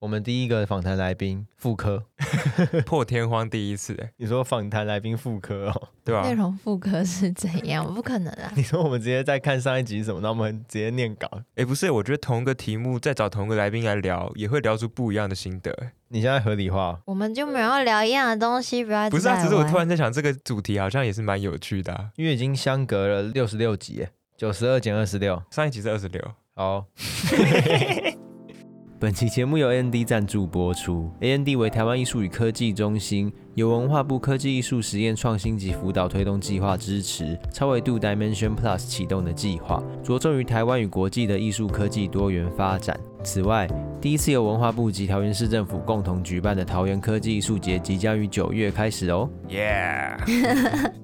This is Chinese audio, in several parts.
我们第一个访谈来宾妇科，破天荒第一次哎！你说访谈来宾妇科哦，对吧？内容妇科是怎样？不可能啊！你说我们直接再看上一集什么，那我们直接念稿？哎，不是，我觉得同一个题目再找同一个来宾来聊，也会聊出不一样的心得。你现在合理化？我们就没有要聊一样的东西，不要不是啊！只是我突然在想，这个主题好像也是蛮有趣的，啊，因为已经相隔了六十六集，九十二减二十六，上一集是二十六。好。本期节目由 AND 赞助播出。AND 为台湾艺术与科技中心，由文化部科技艺术实验创新及辅导推动计划支持，超维度 Dimension Plus 启动的计划，着重于台湾与国际的艺术科技多元发展。此外，第一次由文化部及桃园市政府共同举办的桃园科技艺术节即将于九月开始哦。耶！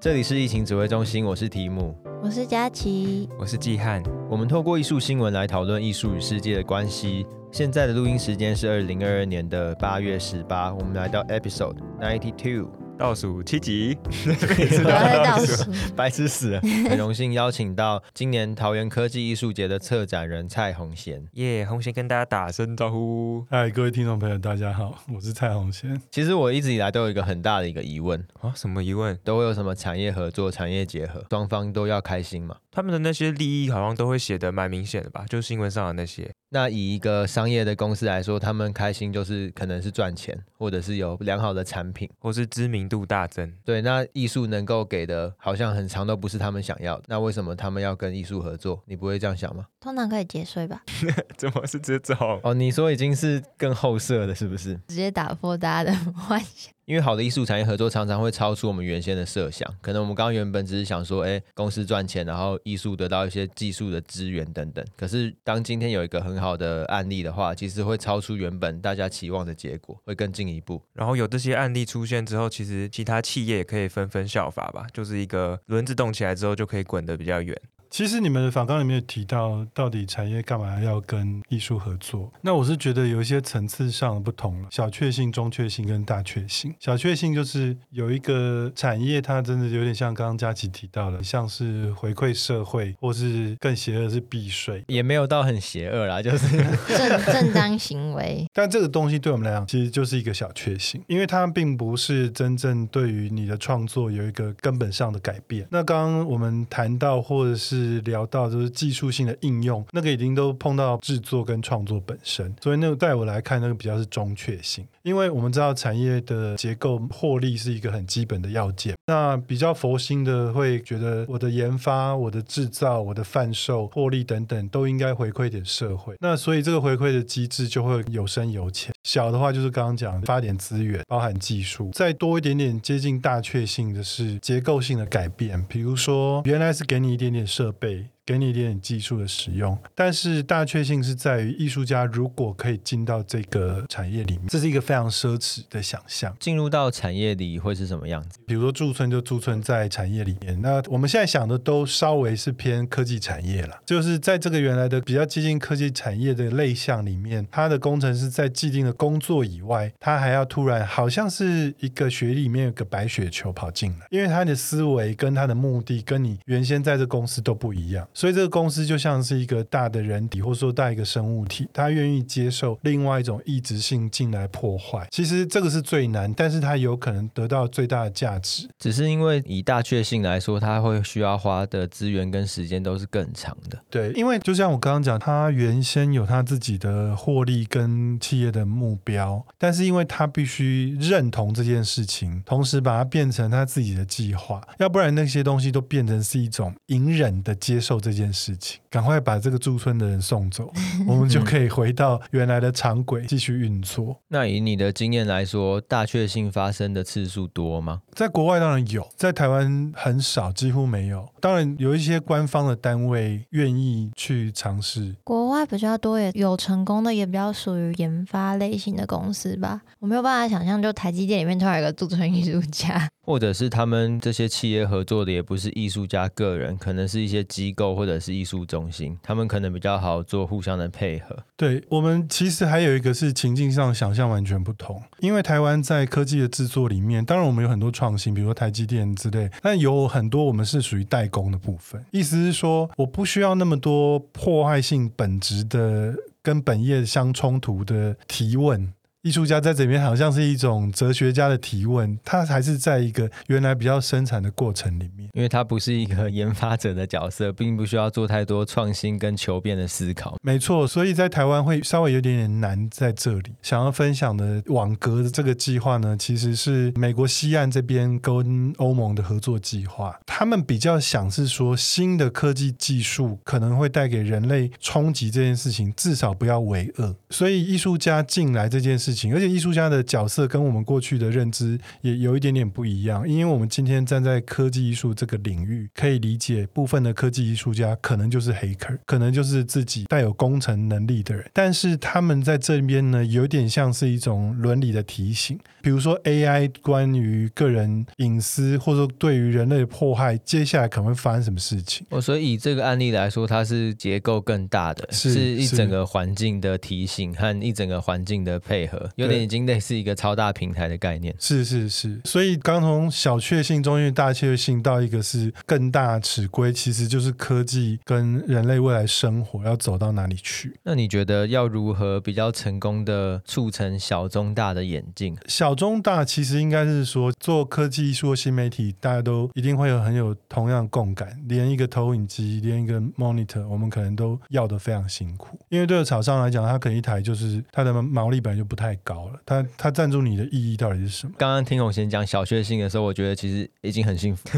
这里是疫情指挥中心，我是提姆。我是佳琪，我是季汉。我们透过艺术新闻来讨论艺术与世界的关系。现在的录音时间是二零二二年的八月十八，我们来到 episode ninety two。倒数七集，白痴死了。很荣幸邀请到今年桃园科技艺术节的策展人蔡宏贤。耶，宏贤跟大家打声招呼。嗨，各位听众朋友，大家好，我是蔡宏贤。其实我一直以来都有一个很大的一个疑问啊，什么疑问？都会有什么产业合作、产业结合，双方都要开心嘛？他们的那些利益好像都会写的蛮明显的吧？就新闻上的那些。那以一个商业的公司来说，他们开心就是可能是赚钱，或者是有良好的产品，或是知名度大增。对，那艺术能够给的，好像很长都不是他们想要的。那为什么他们要跟艺术合作？你不会这样想吗？通常可以节税吧？怎么是这种？哦，你说已经是更后设的，是不是？直接打破大家的幻想。因为好的艺术产业合作常常会超出我们原先的设想，可能我们刚刚原本只是想说，哎，公司赚钱，然后艺术得到一些技术的资源等等。可是当今天有一个很好的案例的话，其实会超出原本大家期望的结果，会更进一步。然后有这些案例出现之后，其实其他企业也可以纷纷效法吧，就是一个轮子动起来之后，就可以滚得比较远。其实你们的访纲里面有提到，到底产业干嘛要跟艺术合作？那我是觉得有一些层次上的不同了，小确幸、中确幸跟大确幸。小确幸就是有一个产业，它真的有点像刚刚佳琪提到的，像是回馈社会，或是更邪恶的是避税，也没有到很邪恶啦，就是 正正当行为。但这个东西对我们来讲，其实就是一个小确幸，因为它并不是真正对于你的创作有一个根本上的改变。那刚刚我们谈到，或者是是聊到就是技术性的应用，那个已经都碰到制作跟创作本身，所以那个带我来看，那个比较是中确性，因为我们知道产业的结构获利是一个很基本的要件。那比较佛心的会觉得，我的研发、我的制造、我的贩售、获利等等，都应该回馈点社会。那所以这个回馈的机制就会有深有浅。小的话就是刚刚讲发点资源，包含技术，再多一点点接近大确性的是结构性的改变，比如说原来是给你一点点设。备。给你一点点技术的使用，但是大确幸是在于艺术家如果可以进到这个产业里面，这是一个非常奢侈的想象。进入到产业里会是什么样子？比如说驻村就驻村在产业里面，那我们现在想的都稍微是偏科技产业了，就是在这个原来的比较接近科技产业的类项里面，他的工程师在既定的工作以外，他还要突然好像是一个雪里面有个白雪球跑进来，因为他的思维跟他的目的跟你原先在这公司都不一样。所以这个公司就像是一个大的人体，或者说大一个生物体，他愿意接受另外一种异质性进来破坏。其实这个是最难，但是它有可能得到最大的价值。只是因为以大确性来说，它会需要花的资源跟时间都是更长的。对，因为就像我刚刚讲，他原先有他自己的获利跟企业的目标，但是因为他必须认同这件事情，同时把它变成他自己的计划，要不然那些东西都变成是一种隐忍的接受。这这件事情，赶快把这个驻村的人送走，我们就可以回到原来的常轨继续运作。那以你的经验来说，大确幸发生的次数多吗？在国外当然有，在台湾很少，几乎没有。当然有一些官方的单位愿意去尝试。国外比较多，也有成功的，也比较属于研发类型的公司吧。我没有办法想象，就台积电里面突然有一个驻村艺术家。或者是他们这些企业合作的也不是艺术家个人，可能是一些机构或者是艺术中心，他们可能比较好做互相的配合。对，我们其实还有一个是情境上想象完全不同，因为台湾在科技的制作里面，当然我们有很多创新，比如说台积电之类，那有很多我们是属于代工的部分。意思是说，我不需要那么多破坏性本质的跟本业相冲突的提问。艺术家在这边好像是一种哲学家的提问，他还是在一个原来比较生产的过程里面，因为他不是一个研发者的角色，并不需要做太多创新跟求变的思考。没错，所以在台湾会稍微有点点难在这里。想要分享的网格的这个计划呢，其实是美国西岸这边跟欧盟的合作计划，他们比较想是说新的科技技术可能会带给人类冲击这件事情，至少不要为恶。所以艺术家进来这件事情。事情，而且艺术家的角色跟我们过去的认知也有一点点不一样，因为我们今天站在科技艺术这个领域，可以理解部分的科技艺术家可能就是黑客，可能就是自己带有工程能力的人，但是他们在这边呢，有点像是一种伦理的提醒，比如说 AI 关于个人隐私，或者说对于人类的迫害，接下来可能会发生什么事情？哦，所以以这个案例来说，它是结构更大的，是，是一整个环境的提醒和一整个环境的配合。有点已经类似一个超大平台的概念，是是是，所以刚从小确幸、中于大确幸到一个是更大尺规，其实就是科技跟人类未来生活要走到哪里去。那你觉得要如何比较成功的促成小中大的演进？小中大其实应该是说做科技艺术新媒体，大家都一定会有很有同样共感，连一个投影机，连一个 monitor，我们可能都要的非常辛苦，因为对于厂商来讲，它可能一台就是它的毛利本来就不太。太高了，他他赞助你的意义到底是什么？刚刚听红贤讲小确幸的时候，我觉得其实已经很幸福。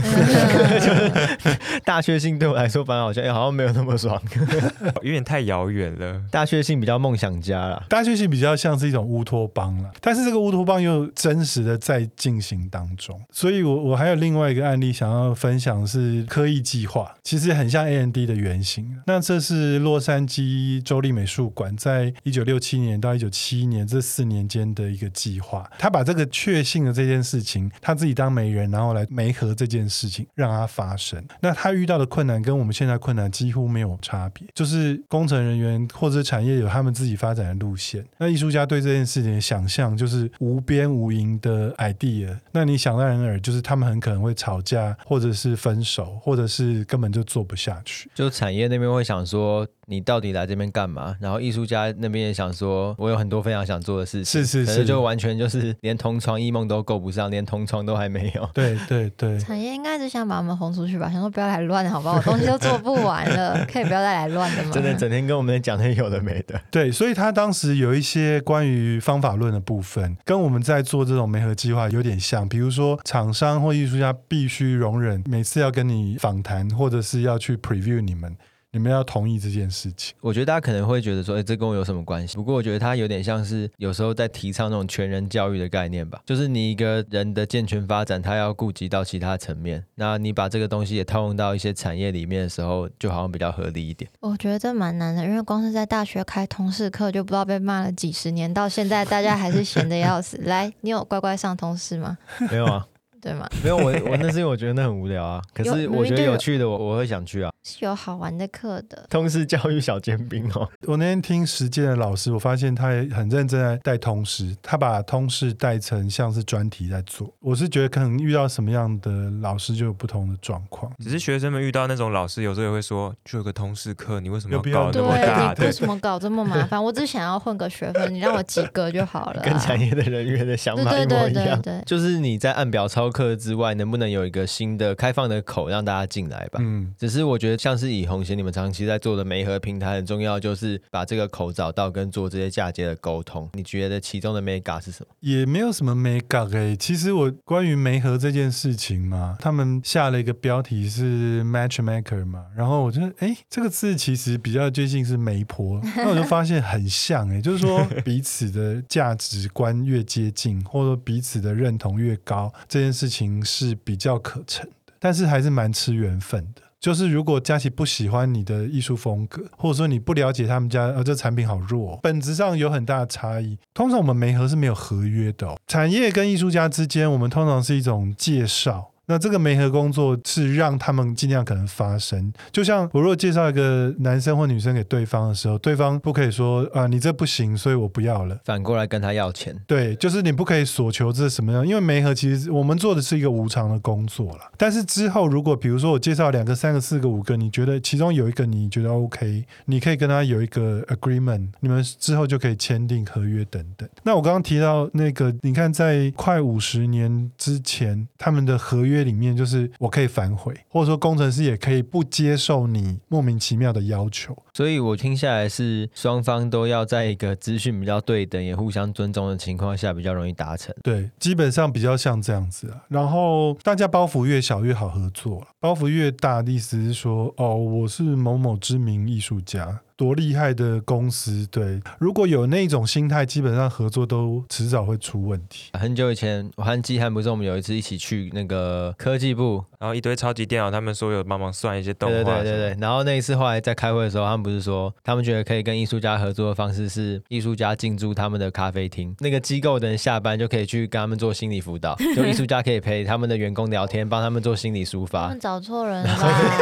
大确幸对我来说，反而好像、欸、好像没有那么爽，有点太遥远了。大确幸比较梦想家了，大确幸比较像是一种乌托邦了。但是这个乌托邦又真实的在进行当中，所以我我还有另外一个案例想要分享是科艺计划，其实很像 A N D 的原型。那这是洛杉矶州立美术馆在一九六七年到一九七一年这四。四年间的一个计划，他把这个确信的这件事情，他自己当媒人，然后来媒合这件事情，让它发生。那他遇到的困难跟我们现在困难几乎没有差别，就是工程人员或者产业有他们自己发展的路线。那艺术家对这件事情的想象就是无边无垠的 idea。那你想当然耳，就是他们很可能会吵架，或者是分手，或者是根本就做不下去。就产业那边会想说。你到底来这边干嘛？然后艺术家那边也想说，我有很多非常想做的事情，是是是，就完全就是连同床异梦都够不上，连同床都还没有。对对对，产业应该是想把我们轰出去吧，想说不要来乱，好不好？我东西都做不完了，可以不要再来乱的吗？真的整天跟我们讲那有的没的。对，所以他当时有一些关于方法论的部分，跟我们在做这种媒合计划有点像，比如说厂商或艺术家必须容忍每次要跟你访谈，或者是要去 preview 你们。你们要同意这件事情，我觉得大家可能会觉得说，哎，这跟我有什么关系？不过我觉得它有点像是有时候在提倡那种全人教育的概念吧，就是你一个人的健全发展，他要顾及到其他层面。那你把这个东西也套用到一些产业里面的时候，就好像比较合理一点。我觉得这蛮难的，因为光是在大学开通识课，就不知道被骂了几十年，到现在大家还是闲得要死。来，你有乖乖上通识吗？没有啊。对吗？没有我，我那是因为我觉得那很无聊啊。可是我觉得有趣的我，我我会想去啊。是有好玩的课的。通识教育小尖兵哦。我那天听实践的老师，我发现他也很认真在带通识，他把通识带成像是专题在做。我是觉得可能遇到什么样的老师就有不同的状况。只是学生们遇到那种老师，有时候也会说，就有个通识课，你为什么要搞那么大？对，你为什么搞这么麻烦？我只想要混个学分，你让我及格就好了啊。跟产业的人员的想法一模一样。对对对对对，就是你在按表操课之外，能不能有一个新的开放的口让大家进来吧？嗯，只是我觉得像是以红鞋你们长期在做的媒合平台很重要，就是把这个口找到跟做这些嫁接的沟通。你觉得其中的 mega 是什么？也没有什么 mega 哎，其实我关于媒合这件事情嘛，他们下了一个标题是 matchmaker 嘛，然后我觉得哎，这个字其实比较接近是媒婆，那我就发现很像哎，就是说彼此的价值观越接近，或者说彼此的认同越高，这件事情是。比较可成的，但是还是蛮吃缘分的。就是如果佳琪不喜欢你的艺术风格，或者说你不了解他们家，呃，这产品好弱，本质上有很大的差异。通常我们媒合是没有合约的哦，产业跟艺术家之间，我们通常是一种介绍。那这个媒合工作是让他们尽量可能发生。就像我如果介绍一个男生或女生给对方的时候，对方不可以说啊，你这不行，所以我不要了。反过来跟他要钱。对，就是你不可以索求这什么样，因为媒合其实我们做的是一个无偿的工作啦。但是之后如果比如说我介绍两个、三个、四个、五个，你觉得其中有一个你觉得 OK，你可以跟他有一个 agreement，你们之后就可以签订合约等等。那我刚刚提到那个，你看在快五十年之前，他们的合约。里面就是我可以反悔，或者说工程师也可以不接受你莫名其妙的要求。所以我听下来是双方都要在一个资讯比较对等、也互相尊重的情况下，比较容易达成。对，基本上比较像这样子啊。然后大家包袱越小越好合作，包袱越大的意思是说，哦，我是某某知名艺术家。多厉害的公司，对，如果有那种心态，基本上合作都迟早会出问题。很久以前，我和季汉不是我们有一次一起去那个科技部，然后一堆超级电脑，他们说有帮忙算一些动画，对对对。然后那一次后来在开会的时候，他们不是说他们觉得可以跟艺术家合作的方式是艺术家进驻他们的咖啡厅，那个机构的人下班就可以去跟他们做心理辅导，就艺术家可以陪他们的员工聊天，帮他们做心理抒发。他们找错人了，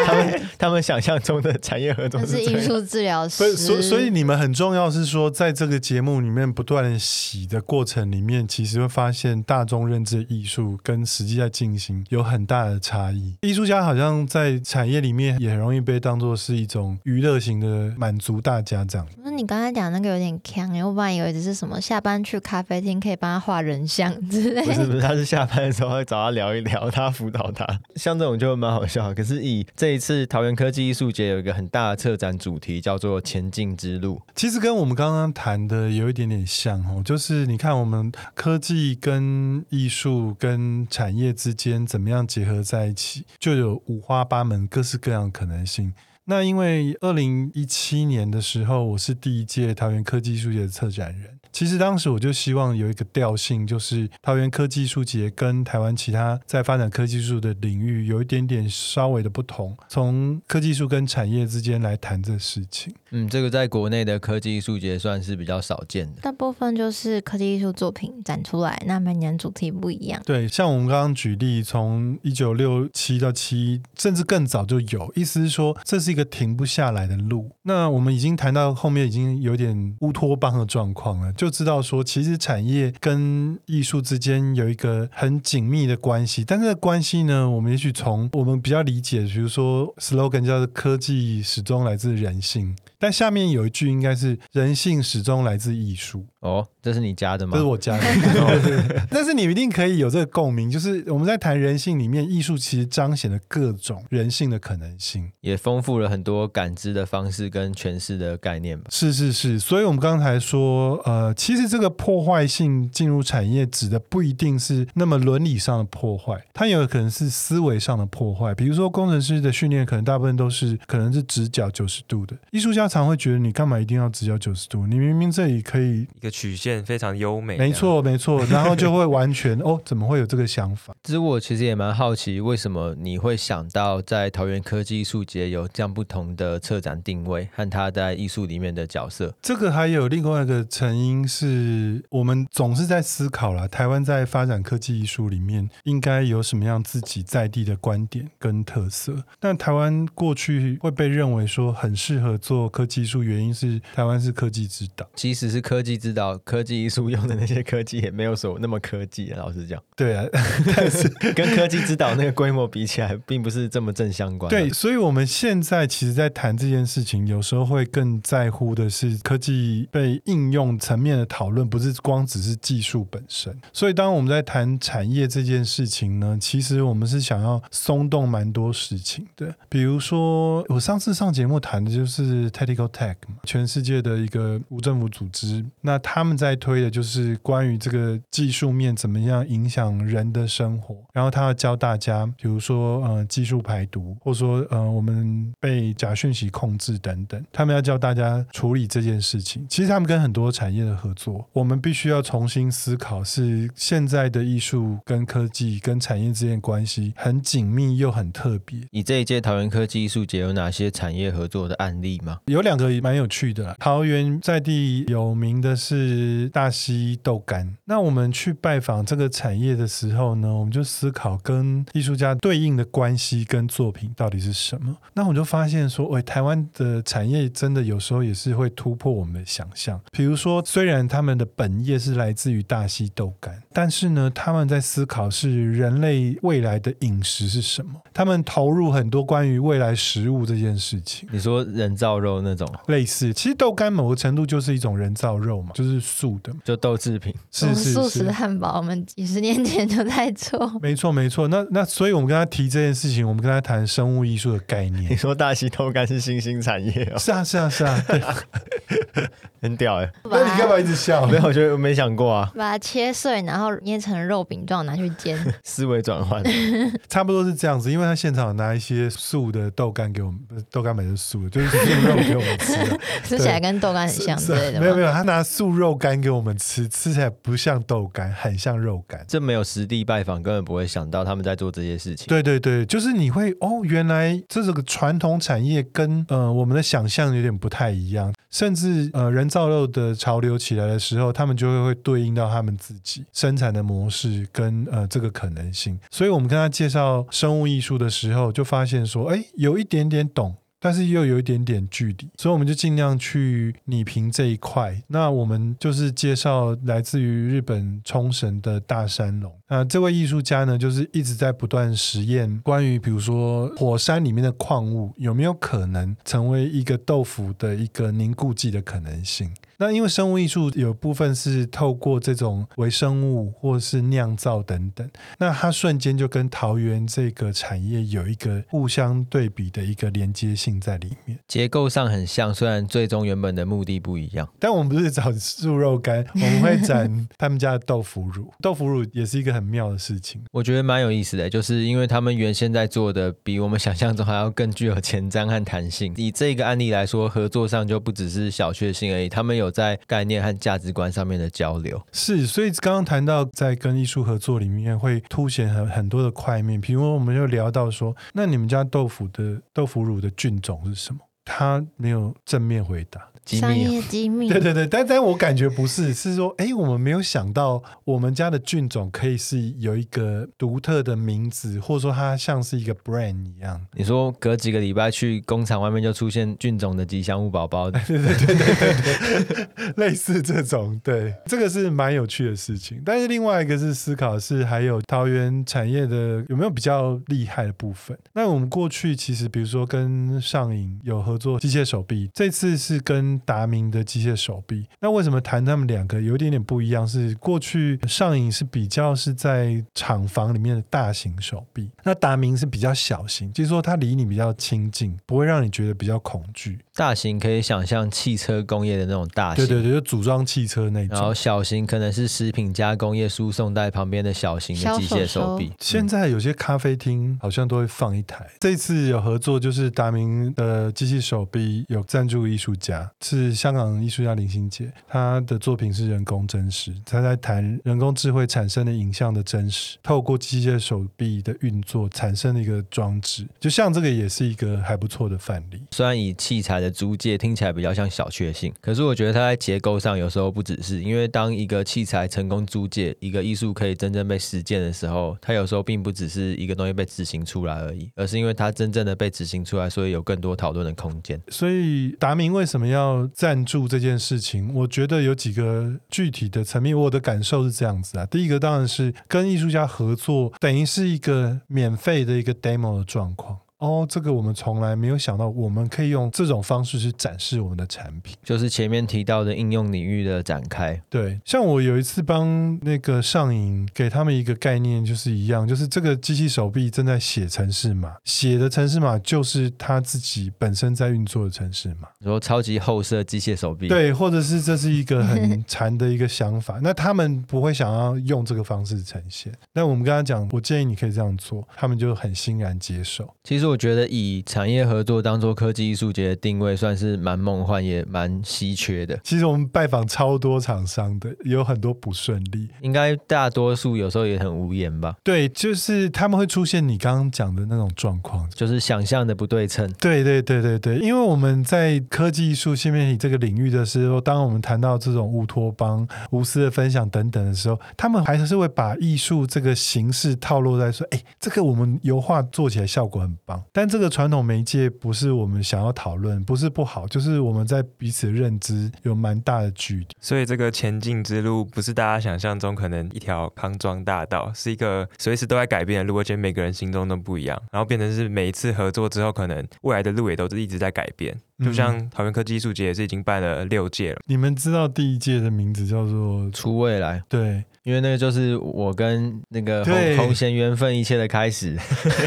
他们他们想象中的产业合作是艺术治疗师。所以所所以。你们很重要是说，在这个节目里面不断洗的过程里面，其实会发现大众认知的艺术跟实际在进行有很大的差异。艺术家好像在产业里面也很容易被当做是一种娱乐型的满足大家这样。那你刚才讲那个有点锵，我本来以为只是什么下班去咖啡厅可以帮他画人像之类。不是不是，他是下班的时候会找他聊一聊，他辅导他。像这种就蛮好笑。可是以这一次桃园科技艺术节有一个很大的策展主题叫做前进之路，其实跟我们刚刚谈的有一点点像哦，就是你看我们科技跟艺术跟产业之间怎么样结合在一起，就有五花八门、各式各样的可能性。那因为二零一七年的时候，我是第一届桃园科技艺术节的策展人。其实当时我就希望有一个调性，就是桃园科技艺术节跟台湾其他在发展科技术的领域有一点点稍微的不同，从科技术跟产业之间来谈这事情。嗯，这个在国内的科技艺术节算是比较少见的。大部分就是科技艺术作品展出来，那每年主题不一样。对，像我们刚刚举例，从一九六七到七，甚至更早就有，意思是说这是一个停不下来的路。那我们已经谈到后面，已经有点乌托邦的状况了。就知道说，其实产业跟艺术之间有一个很紧密的关系，但这个关系呢，我们也许从我们比较理解，比如说 slogan 叫做“科技始终来自人性”。但下面有一句应该是“人性始终来自艺术”。哦，这是你加的吗？这是我加的。哦、但是你一定可以有这个共鸣，就是我们在谈人性里面，艺术其实彰显了各种人性的可能性，也丰富了很多感知的方式跟诠释的概念吧。是是是，所以我们刚才说，呃，其实这个破坏性进入产业，指的不一定是那么伦理上的破坏，它有可能是思维上的破坏。比如说工程师的训练，可能大部分都是可能是直角九十度的，艺术家。常会觉得你干嘛一定要直角九十度？你明明这里可以一个曲线非常优美。没错，没错，然后就会完全哦，怎么会有这个想法？其实我其实也蛮好奇，为什么你会想到在桃园科技艺术节有这样不同的策展定位和他在艺术里面的角色？这个还有另外一个成因是我们总是在思考了，台湾在发展科技艺术里面应该有什么样自己在地的观点跟特色？但台湾过去会被认为说很适合做。科技艺术原因是台湾是科技之岛，即使是科技之岛，科技艺术用的那些科技也没有说那么科技。老实讲，对啊，但是 跟科技之岛那个规模比起来，并不是这么正相关。对，所以我们现在其实，在谈这件事情，有时候会更在乎的是科技被应用层面的讨论，不是光只是技术本身。所以，当我们在谈产业这件事情呢，其实我们是想要松动蛮多事情的。比如说，我上次上节目谈的就是。Technical Tech 全世界的一个无政府组织，那他们在推的就是关于这个技术面怎么样影响人的生活，然后他要教大家，比如说呃技术排毒，或者说呃我们被假讯息控制等等，他们要教大家处理这件事情。其实他们跟很多产业的合作，我们必须要重新思考，是现在的艺术跟科技跟产业之间关系很紧密又很特别。你这一届桃园科技艺术节有哪些产业合作的案例吗？有有两个蛮有趣的啦。桃园在地有名的是是大溪豆干。那我们去拜访这个产业的时候呢，我们就思考跟艺术家对应的关系跟作品到底是什么。那我就发现说，喂，台湾的产业真的有时候也是会突破我们的想象。比如说，虽然他们的本业是来自于大溪豆干，但是呢，他们在思考是人类未来的饮食是什么。他们投入很多关于未来食物这件事情。你说人造肉那种类似，其实豆干某个程度就是一种人造肉嘛，就是素的，就豆制品。是是是，素食汉堡，我们几十年前就在做。没错没错，那那所以我们跟他提这件事情，我们跟他谈生物艺术的概念。你说大溪豆干是新兴产业哦？是啊是啊是啊，对 很屌哎。那你干嘛一直笑？没有，我觉得我没想过啊。把它切碎，然后捏成肉饼状，拿去煎。思维转换，差不多是这样子。因为他现场拿一些素的豆干给我们，豆干本身是素的，就是素肉给我们吃的，吃起来跟豆干很像之类的。没有没有，他拿素肉干给我们吃，吃起来不像豆干，很像肉干。这没有实地拜访，根本不会想到他们在做这些事情。对对对，就是你会哦，原来这是个传统产业跟呃我们的想象有点不太一样。甚至呃人造肉的潮流起来的时候，他们就会会对应到他们自己生产的模式跟呃这个可能性。所以我们跟他介绍生物艺术的时候，就发现说，哎，有一点点懂。但是又有一点点距离，所以我们就尽量去拟平这一块。那我们就是介绍来自于日本冲绳的大山龙。那这位艺术家呢，就是一直在不断实验关于，比如说火山里面的矿物有没有可能成为一个豆腐的一个凝固剂的可能性。那因为生物艺术有部分是透过这种微生物或是酿造等等，那它瞬间就跟桃园这个产业有一个互相对比的一个连接性在里面。结构上很像，虽然最终原本的目的不一样。但我们不是找素肉干，我们会展他们家的豆腐乳。豆腐乳也是一个很妙的事情，我觉得蛮有意思的，就是因为他们原先在做的比我们想象中还要更具有前瞻和弹性。以这个案例来说，合作上就不只是小确幸而已，他们有在概念和价值观上面的交流是，所以刚刚谈到在跟艺术合作里面会凸显很很多的块面，比如我们又聊到说，那你们家豆腐的豆腐乳的菌种是什么？他没有正面回答。商业机密，对对对，但但我感觉不是，是说，哎，我们没有想到我们家的菌种可以是有一个独特的名字，或者说它像是一个 brand 一样。你说隔几个礼拜去工厂外面就出现菌种的吉祥物宝宝，对对对对对对，类似这种，对，这个是蛮有趣的事情。但是另外一个是思考是还有桃园产业的有没有比较厉害的部分？那我们过去其实比如说跟上影有合作机械手臂，这次是跟达明的机械手臂，那为什么谈他们两个有一点点不一样？是过去上影是比较是在厂房里面的大型手臂，那达明是比较小型，就是说它离你比较亲近，不会让你觉得比较恐惧。大型可以想象汽车工业的那种大型，对对对，就组装汽车那种。然后小型可能是食品加工业输送带旁边的小型的机械手臂。现在有些咖啡厅好像都会放一台。这次有合作，就是达明的机器手臂有赞助艺术家。是香港艺术家林心杰，他的作品是人工真实，他在谈人工智慧产生的影像的真实，透过机械手臂的运作产生的一个装置，就像这个也是一个还不错的范例。虽然以器材的租借听起来比较像小确幸，可是我觉得它在结构上有时候不只是，因为当一个器材成功租借，一个艺术可以真正被实践的时候，它有时候并不只是一个东西被执行出来而已，而是因为它真正的被执行出来，所以有更多讨论的空间。所以达明为什么要赞助这件事情，我觉得有几个具体的层面，我的感受是这样子啊。第一个当然是跟艺术家合作，等于是一个免费的一个 demo 的状况。哦，这个我们从来没有想到，我们可以用这种方式去展示我们的产品，就是前面提到的应用领域的展开。对，像我有一次帮那个上影给他们一个概念，就是一样，就是这个机器手臂正在写程式码，写的程式码就是他自己本身在运作的程式码。说超级后设机械手臂，对，或者是这是一个很禅的一个想法，那他们不会想要用这个方式呈现。那我们跟他讲，我建议你可以这样做，他们就很欣然接受。其实。我觉得以产业合作当做科技艺术节的定位，算是蛮梦幻也蛮稀缺的。其实我们拜访超多厂商的，也有很多不顺利。应该大多数有时候也很无言吧？对，就是他们会出现你刚刚讲的那种状况，就是想象的不对称。对对对对对，因为我们在科技艺术、新媒体这个领域的时候，当我们谈到这种乌托邦、无私的分享等等的时候，他们还是会把艺术这个形式套路在说：“哎，这个我们油画做起来效果很棒。”但这个传统媒介不是我们想要讨论，不是不好，就是我们在彼此认知有蛮大的距离。所以这个前进之路不是大家想象中可能一条康庄大道，是一个随时都在改变的路，而且每个人心中都不一样，然后变成是每一次合作之后，可能未来的路也都是一直在改变。就像桃园科技艺术节也是已经办了六届了。你们知道第一届的名字叫做“出未来”？对，因为那个就是我跟那个红红贤缘分一切的开始。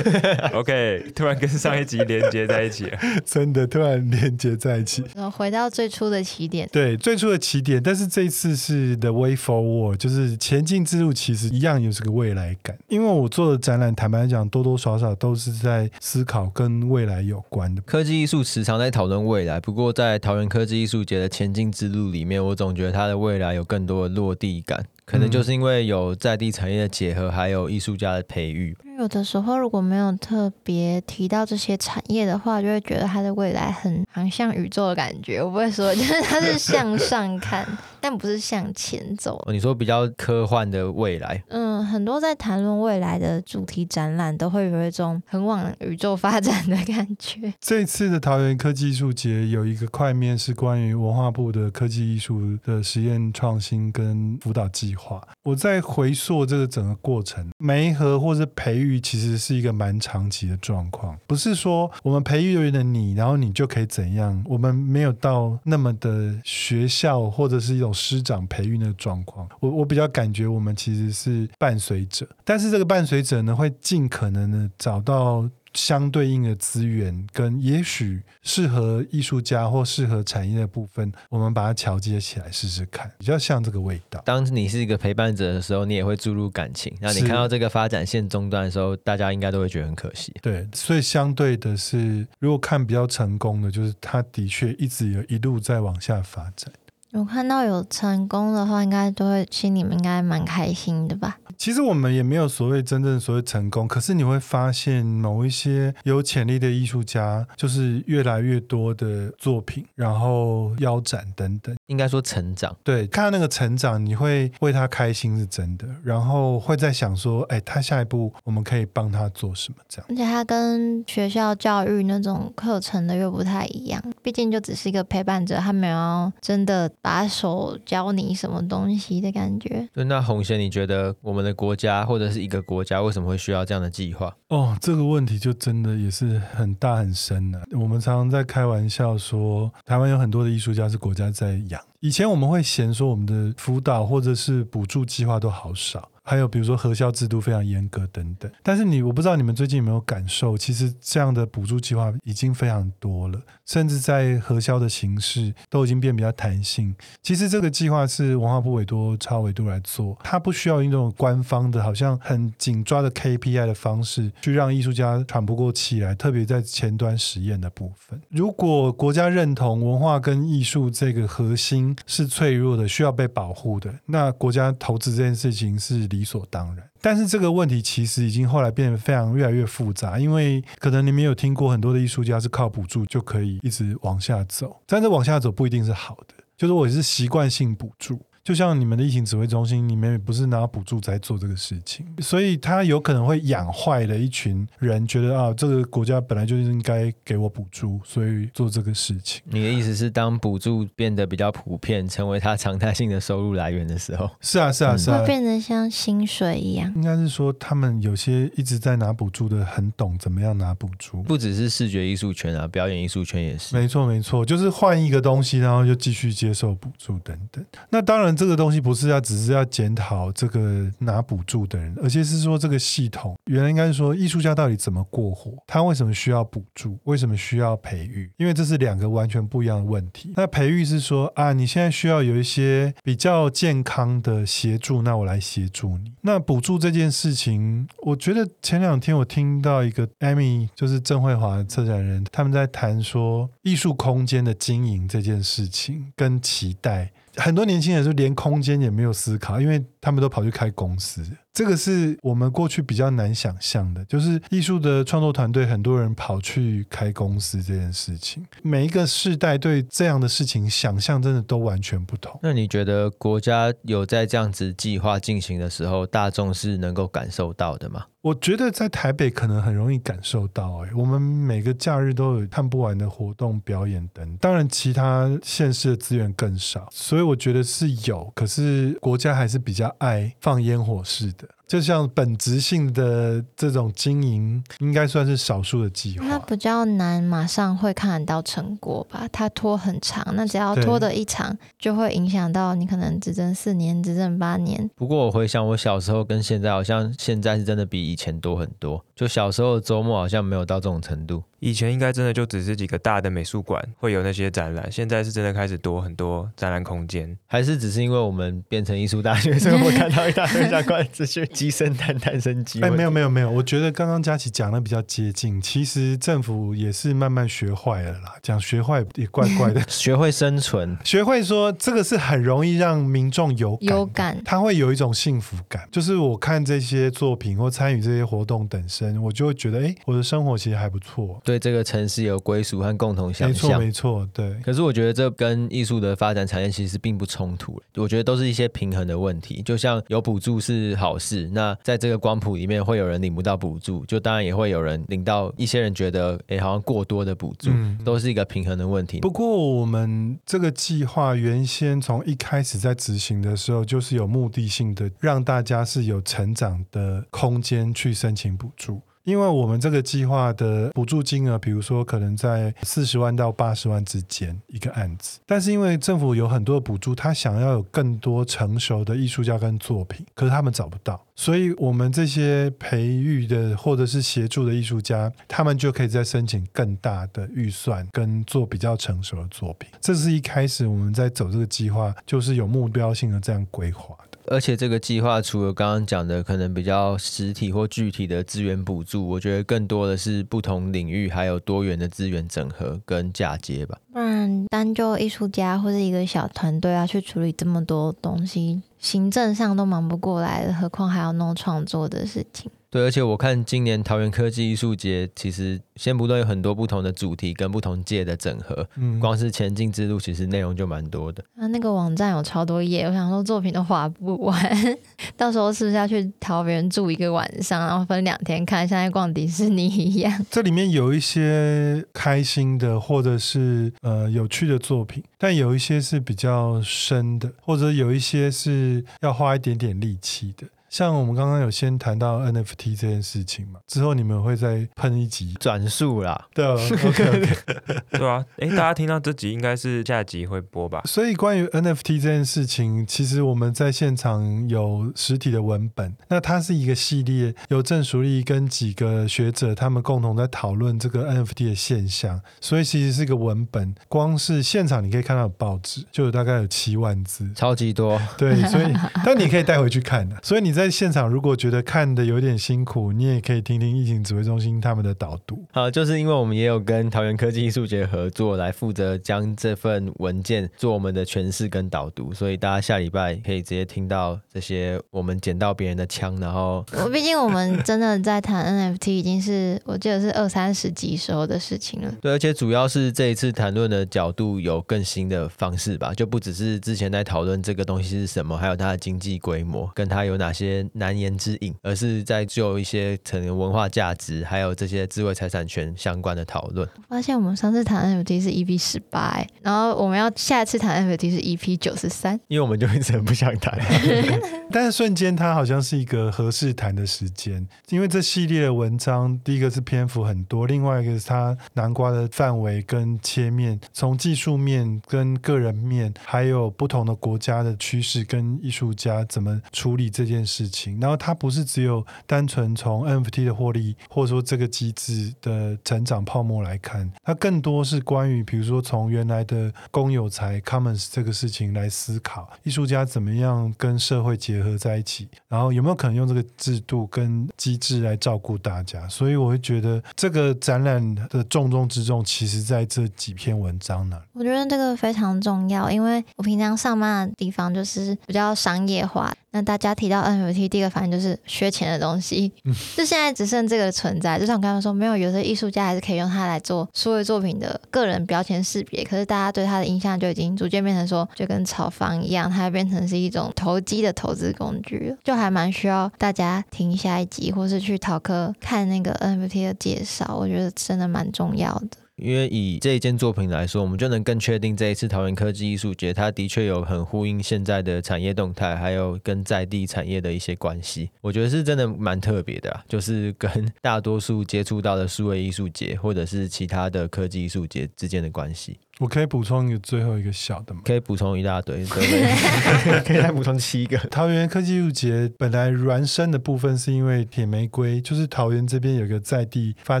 OK，突然跟上一集连接在一起了，真的突然连接在一起。回到最初的起点。对，最初的起点，但是这一次是 The Way Forward，就是前进之路，其实一样有这个未来感。因为我做的展览，坦白讲，多多少少都是在思考跟未来有关的。科技艺术时常在讨论。未来，不过在桃园科技艺术节的前进之路里面，我总觉得它的未来有更多的落地感，可能就是因为有在地产业的结合，还有艺术家的培育。有的时候如果没有特别提到这些产业的话，就会觉得它的未来很航向宇宙的感觉。我不会说，就是它是向上看，但不是向前走。你说比较科幻的未来，嗯，很多在谈论未来的主题展览都会有一种很往宇宙发展的感觉。这次的桃园科技艺术节有一个块面是关于文化部的科技艺术的实验创新跟辅导计划。我在回溯这个整个过程，媒合或是培育。育其实是一个蛮长期的状况，不是说我们培育了你，然后你就可以怎样。我们没有到那么的学校或者是一种师长培育的状况。我我比较感觉我们其实是伴随者，但是这个伴随者呢，会尽可能的找到。相对应的资源跟也许适合艺术家或适合产业的部分，我们把它桥接起来试试看，比较像这个味道。当你是一个陪伴者的时候，你也会注入感情。那你看到这个发展线中断的时候，大家应该都会觉得很可惜。对，所以相对的是，如果看比较成功的，就是他的确一直有一路在往下发展。我看到有成功的话，应该都会心里面应该蛮开心的吧？其实我们也没有所谓真正所谓成功，可是你会发现某一些有潜力的艺术家，就是越来越多的作品，然后腰斩等等，应该说成长。对，看到那个成长，你会为他开心是真的，然后会在想说，哎，他下一步我们可以帮他做什么这样？而且他跟学校教育那种课程的又不太一样，毕竟就只是一个陪伴者，他没有真的。把手教你什么东西的感觉？对，那红贤，你觉得我们的国家或者是一个国家为什么会需要这样的计划？哦，这个问题就真的也是很大很深的。我们常常在开玩笑说，台湾有很多的艺术家是国家在养。以前我们会嫌说我们的辅导或者是补助计划都好少。还有比如说核销制度非常严格等等，但是你我不知道你们最近有没有感受，其实这样的补助计划已经非常多了，甚至在核销的形式都已经变比较弹性。其实这个计划是文化部委托超维度来做，它不需要用这种官方的，好像很紧抓的 KPI 的方式去让艺术家喘不过气来，特别在前端实验的部分。如果国家认同文化跟艺术这个核心是脆弱的，需要被保护的，那国家投资这件事情是理所当然，但是这个问题其实已经后来变得非常越来越复杂，因为可能你们有听过很多的艺术家是靠补助就可以一直往下走，但是往下走不一定是好的，就是我是习惯性补助。就像你们的疫情指挥中心，你们也不是拿补助在做这个事情，所以他有可能会养坏了一群人，觉得啊，这个国家本来就应该给我补助，所以做这个事情。你的意思是，当补助变得比较普遍，成为他常态性的收入来源的时候，是啊，是啊，是啊，会变得像薪水一样。应该是说，他们有些一直在拿补助的，很懂怎么样拿补助。不只是视觉艺术圈啊，表演艺术圈也是。没错，没错，就是换一个东西，然后就继续接受补助等等。那当然。这个东西不是要只是要检讨这个拿补助的人，而且是说这个系统原来应该是说艺术家到底怎么过活，他为什么需要补助，为什么需要培育？因为这是两个完全不一样的问题。那培育是说啊，你现在需要有一些比较健康的协助，那我来协助你。那补助这件事情，我觉得前两天我听到一个 Amy，就是郑慧华策展人，他们在谈说艺术空间的经营这件事情跟期待。很多年轻人就连空间也没有思考，因为他们都跑去开公司。这个是我们过去比较难想象的，就是艺术的创作团队，很多人跑去开公司这件事情。每一个世代对这样的事情想象真的都完全不同。那你觉得国家有在这样子计划进行的时候，大众是能够感受到的吗？我觉得在台北可能很容易感受到，哎，我们每个假日都有看不完的活动、表演等。当然，其他县市的资源更少，所以我觉得是有。可是国家还是比较爱放烟火似的。就像本质性的这种经营，应该算是少数的计划。它比较难马上会看得到成果吧？它拖很长，那只要拖的一长，就会影响到你可能执政四年、执政八年。不过我回想我小时候跟现在，好像现在是真的比以前多很多。就小时候的周末好像没有到这种程度。以前应该真的就只是几个大的美术馆会有那些展览，现在是真的开始多很多展览空间，还是只是因为我们变成艺术大学，所以我看到一大堆相关资讯，鸡生蛋，蛋生鸡。哎，没有没有没有，我觉得刚刚佳琪讲的比较接近。其实政府也是慢慢学坏了啦，讲学坏也怪怪的。学会生存，学会说这个是很容易让民众有感有感，他会有一种幸福感。就是我看这些作品或参与这些活动等身，我就会觉得，哎，我的生活其实还不错。对这个城市。有归属和共同想象，没错，没错，对。可是我觉得这跟艺术的发展产业其实并不冲突，我觉得都是一些平衡的问题。就像有补助是好事，那在这个光谱里面会有人领不到补助，就当然也会有人领到。一些人觉得，哎，好像过多的补助，嗯，都是一个平衡的问题。不过我们这个计划原先从一开始在执行的时候，就是有目的性的，让大家是有成长的空间去申请补助。因为我们这个计划的补助金额，比如说可能在四十万到八十万之间一个案子，但是因为政府有很多的补助，他想要有更多成熟的艺术家跟作品，可是他们找不到，所以我们这些培育的或者是协助的艺术家，他们就可以再申请更大的预算跟做比较成熟的作品。这是一开始我们在走这个计划，就是有目标性的这样规划。而且这个计划除了刚刚讲的可能比较实体或具体的资源补助，我觉得更多的是不同领域还有多元的资源整合跟嫁接吧。不然单就艺术家或者一个小团队要去处理这么多东西，行政上都忙不过来了，何况还要弄创作的事情。对，而且我看今年桃园科技艺术节，其实先不论有很多不同的主题跟不同界的整合，嗯，光是前进之路其实内容就蛮多的。啊，那个网站有超多页，我想说作品都画不完，到时候是不是要去桃园住一个晚上，然后分两天看，像在逛迪士尼一样？这里面有一些开心的，或者是呃有趣的作品，但有一些是比较深的，或者有一些是要花一点点力气的。像我们刚刚有先谈到 NFT 这件事情嘛，之后你们会再喷一集转述啦，对，OK OK，对啊，哎，大家听到这集应该是下集会播吧？所以关于 NFT 这件事情，其实我们在现场有实体的文本，那它是一个系列，有郑淑丽跟几个学者他们共同在讨论这个 NFT 的现象，所以其实是一个文本，光是现场你可以看到报纸，就有大概有七万字，超级多，对，所以但你可以带回去看的，所以你。在现场，如果觉得看的有点辛苦，你也可以听听疫情指挥中心他们的导读。好，就是因为我们也有跟桃园科技艺术节合作，来负责将这份文件做我们的诠释跟导读，所以大家下礼拜可以直接听到这些我们捡到别人的枪，然后我毕竟我们真的在谈 NFT，已经是我记得是二三十集时候的事情了。对，而且主要是这一次谈论的角度有更新的方式吧，就不只是之前在讨论这个东西是什么，还有它的经济规模，跟它有哪些。些难言之隐，而是在就一些可能文化价值，还有这些智慧财产权相关的讨论。发现我们上次谈 NFT 是 EP 十八，然后我们要下一次谈 NFT 是 EP 九十三，因为我们就一直很不想谈。但是瞬间它好像是一个合适谈的时间，因为这系列的文章，第一个是篇幅很多，另外一个是它南瓜的范围跟切面，从技术面跟个人面，还有不同的国家的趋势跟艺术家怎么处理这件事事情。然后它不是只有单纯从 NFT 的获利，或者说这个机制的成长泡沫来看，它更多是关于比如说从原来的公有财 Commons 这个事情来思考，艺术家怎么样跟社会结合在一起，然后有没有可能用这个制度跟机制来照顾大家。所以我会觉得这个展览的重中之重，其实在这几篇文章呢。我觉得这个非常重要，因为我平常上班的地方就是比较商业化。那大家提到 NFT，第一个反应就是缺钱的东西。嗯，就现在只剩这个存在。就像我刚刚说，没有有些艺术家还是可以用它来做数位作品的个人标签识别。可是大家对它的印象就已经逐渐变成说，就跟炒房一样，它变成是一种投机的投资工具。就还蛮需要大家听下一集，或是去淘课看那个 NFT 的介绍。我觉得真的蛮重要的。因为以这一件作品来说，我们就能更确定这一次桃园科技艺术节，它的确有很呼应现在的产业动态，还有跟在地产业的一些关系。我觉得是真的蛮特别的啊，就是跟大多数接触到的数位艺术节或者是其他的科技艺术节之间的关系。我可以补充一个最后一个小的吗？可以补充一大堆，对不对？可以再补充七个。桃园科技艺术节本来孪生的部分是因为铁玫瑰，就是桃园这边有一个在地发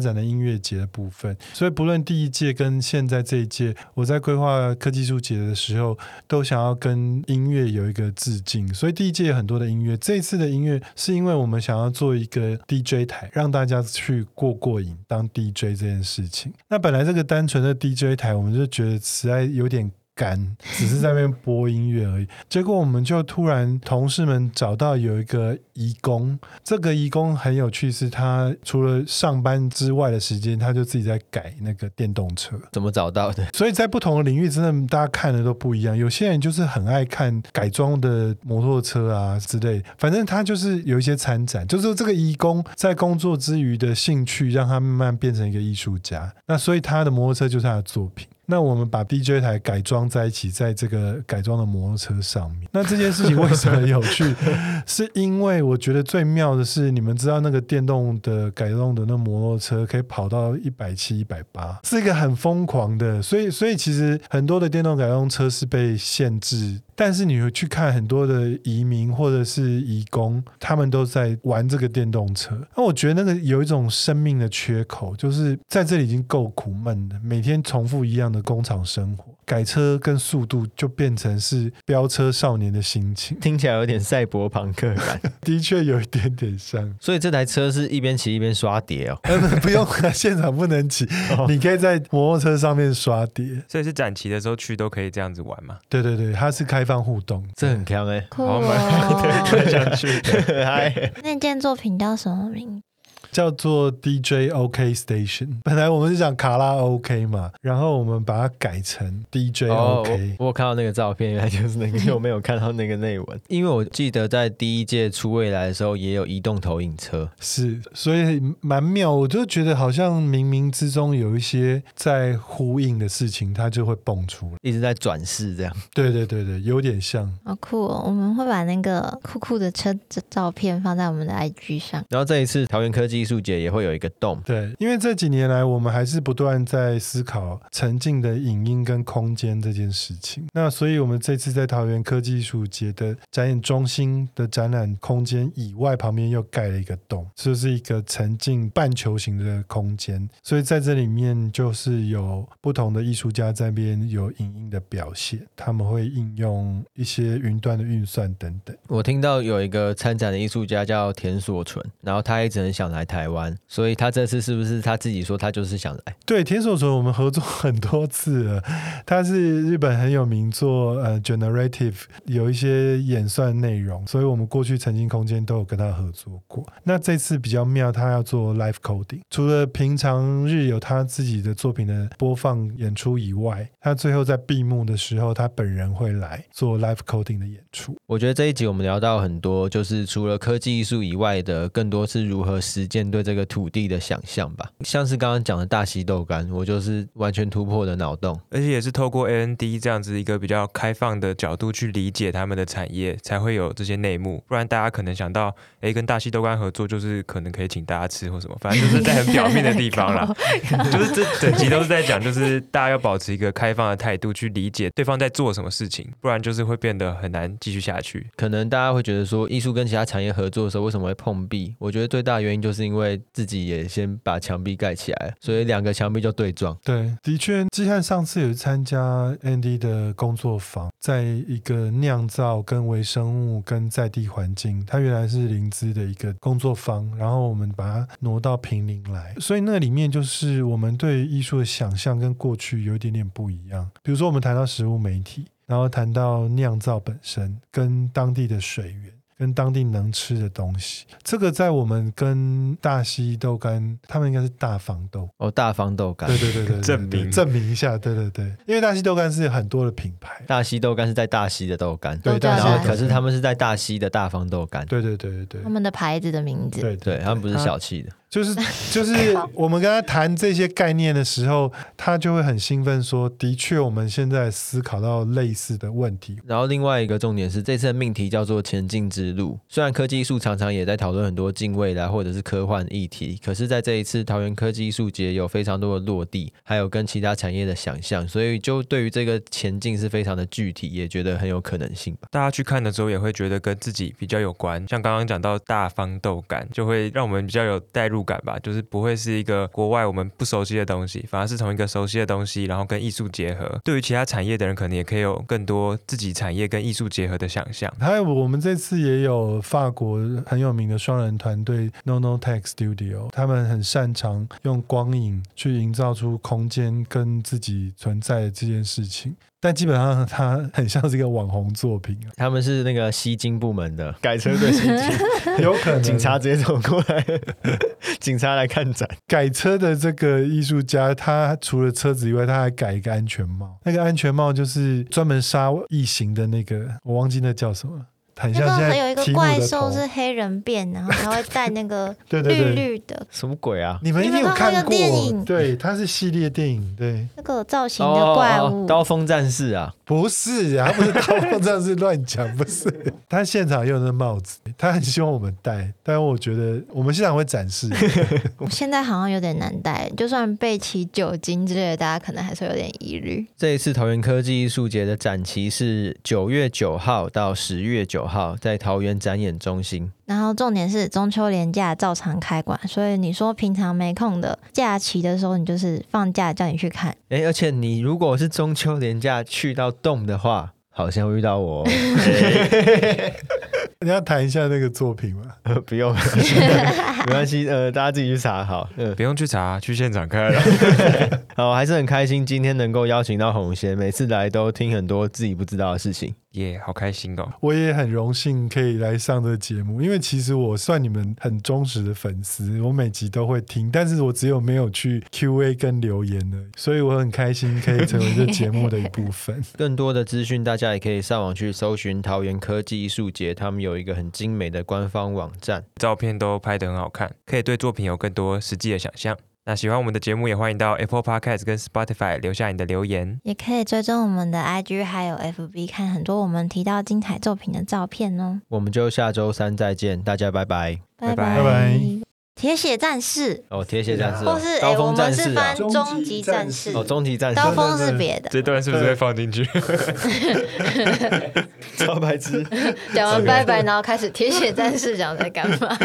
展的音乐节的部分，所以不论第一届跟现在这一届，我在规划科技艺术节的时候，都想要跟音乐有一个致敬。所以第一届有很多的音乐，这一次的音乐是因为我们想要做一个 DJ 台，让大家去过过瘾，当 DJ 这件事情。那本来这个单纯的 DJ 台，我们就觉得。实在有点干，只是在那边播音乐而已。结果我们就突然同事们找到有一个义工，这个义工很有趣，是他除了上班之外的时间，他就自己在改那个电动车。怎么找到的？所以在不同的领域，真的大家看的都不一样。有些人就是很爱看改装的摩托车啊之类，反正他就是有一些参展，就是说这个义工在工作之余的兴趣，让他慢慢变成一个艺术家。那所以他的摩托车就是他的作品。那我们把 DJ 台改装在一起，在这个改装的摩托车上面。那这件事情为什么有趣？是因为我觉得最妙的是，你们知道那个电动的改动的那摩托车可以跑到一百七、一百八，是一个很疯狂的。所以，所以其实很多的电动改装车是被限制。但是你会去看很多的移民或者是移工，他们都在玩这个电动车。那我觉得那个有一种生命的缺口，就是在这里已经够苦闷的，每天重复一样的工厂生活。改车跟速度就变成是飙车少年的心情，听起来有点赛博朋克感，的确有一点点像。所以这台车是一边骑一边刷碟哦？不用，现场不能骑，你可以在摩托车上面刷碟。所以是展旗的时候去都可以这样子玩嘛？对对对，它是开放互动，这很强哎，酷哦，很想去。那件作品叫什么名？叫做 DJ OK Station，本来我们是讲卡拉 OK 嘛，然后我们把它改成 DJ OK。哦、我，我看到那个照片，原来就是那个，因为我没有看到那个内文。因为我记得在第一届出未来的时候，也有移动投影车，是，所以蛮妙。我就觉得好像冥冥之中有一些在呼应的事情，它就会蹦出来，一直在转世这样。对对对对，有点像。好酷哦！我们会把那个酷酷的车的照片放在我们的 IG 上。然后这一次桃园科技。艺术节也会有一个洞，对，因为这几年来我们还是不断在思考沉浸的影音跟空间这件事情。那所以，我们这次在桃园科技艺术节的展演中心的展览空间以外，旁边又盖了一个洞，这是一个沉浸半球形的空间。所以在这里面，就是有不同的艺术家在那边有影音的表现，他们会应用一些云端的运算等等。我听到有一个参展的艺术家叫田所纯，然后他一直很想来。台湾，所以他这次是不是他自己说他就是想来？对，田所纯我们合作很多次了，他是日本很有名做呃 generative 有一些演算内容，所以我们过去曾经空间都有跟他合作过。那这次比较妙，他要做 live coding，除了平常日有他自己的作品的播放演出以外，他最后在闭幕的时候，他本人会来做 live coding 的演出。我觉得这一集我们聊到很多，就是除了科技艺术以外的，更多是如何实践对这个土地的想象吧。像是刚刚讲的大溪豆干，我就是完全突破的脑洞，而且也是透过 AND 这样子一个比较开放的角度去理解他们的产业，才会有这些内幕。不然大家可能想到，哎，跟大溪豆干合作，就是可能可以请大家吃或什么，反正就是在很表面的地方啦。就是这整集都是在讲，就是大家要保持一个开放的态度去理解对方在做什么事情，不然就是会变得很难继续下去。可能大家会觉得说，艺术跟其他产业合作的时候，为什么会碰壁？我觉得最大的原因就是因为自己也先把墙壁盖起来，所以两个墙壁就对撞。对，的确，基汉上次有参加 Andy 的工作坊，在一个酿造跟微生物跟在地环境，它原来是林芝的一个工作坊，然后我们把它挪到平林来，所以那里面就是我们对艺术的想象跟过去有一点点不一样。比如说，我们谈到食物媒体。然后谈到酿造本身，跟当地的水源，跟当地能吃的东西，这个在我们跟大溪豆干，他们应该是大方豆。哦，大方豆干，对对对对，证明。证明一下，对对对，因为大溪豆干是很多的品牌，大溪豆干是在大溪的豆干，对，然后可是他们是在大溪的大方豆干，对对对对对，他们的牌。子的名字，对对，他们不是小气的。就是 就是我们跟他谈这些概念的时候，他就会很兴奋说：“的确，我们现在思考到类似的问题。”然后另外一个重点是，这次的命题叫做“前进之路”。虽然科技艺术常常也在讨论很多近未来或者是科幻议题，可是在这一次桃园科技艺术节有非常多的落地，还有跟其他产业的想象，所以就对于这个前进是非常的具体，也觉得很有可能性吧。大家去看的时候也会觉得跟自己比较有关，像刚刚讲到大方豆感，就会让我们比较有代入。感吧，就是不会是一个国外我们不熟悉的东西，反而是从一个熟悉的东西，然后跟艺术结合。对于其他产业的人，可能也可以有更多自己产业跟艺术结合的想象。还有，我们这次也有法国很有名的双人团队 Nonotech Studio，他们很擅长用光影去营造出空间跟自己存在的这件事情。但基本上，它很像是一个网红作品。他们是那个吸金部门的改车队吸金，有可能警察直接走过来，警察来看展。改车的这个艺术家，他除了车子以外，他还改一个安全帽。那个安全帽就是专门杀异形的那个，我忘记那叫什么。很像现在有一个怪兽是黑人变，然后他会戴那个 绿绿的，对对对，什么鬼啊？你们一定有看过电影？对，它是系列电影。对，那个造型的怪物，哦哦，刀锋战士啊。不是啊，他不是刀锋战士乱讲，不是。他现场用的帽子，他很希望我们戴，但是我觉得我们现场会展示。我 现在好像有点难戴，就算备齐酒精之类的，大家可能还是有点疑虑。这一次桃园科技艺术节的展期是九月九号到十月九号，在桃园展演中心。然后重点是中秋连假照常开馆，所以你说平常没空的假期的时候，你就是放假叫你去看。哎，而且你如果是中秋连假去到 Dome 的话，好像会遇到我。欸、你要谈一下那个作品吗？呃、不用，没关系。呃，大家自己去查好。呃，不用去查，去现场看了。好，还是很开心今天能够邀请到红贤，每次来都听很多自己不知道的事情。耶，yeah, 好开心哦！我也很荣幸可以来上这个节目，因为其实我算你们很忠实的粉丝，我每集都会听，但是我只有没有去 Q&A 跟留言了，所以我很开心可以成为这节目的一部分。更多的资讯，大家也可以上网去搜寻桃园科技艺术节，他们有一个很精美的官方网站，照片都拍得很好看，可以对作品有更多实际的想象。那喜欢我们的节目，也欢迎到 Apple Podcast 跟 Spotify 留下你的留言，也可以追踪我们的 IG 还有 FB，看很多我们提到精彩作品的照片哦。我们就下周三再见，大家拜拜，拜拜。拜拜。铁血战士。哦，铁血战士，或是刀锋战士啊，终极战士。哦，终极战士，刀锋是别的。这段是不是会放进去？超 白痴，讲完拜拜，然后开始铁血战士讲在干嘛？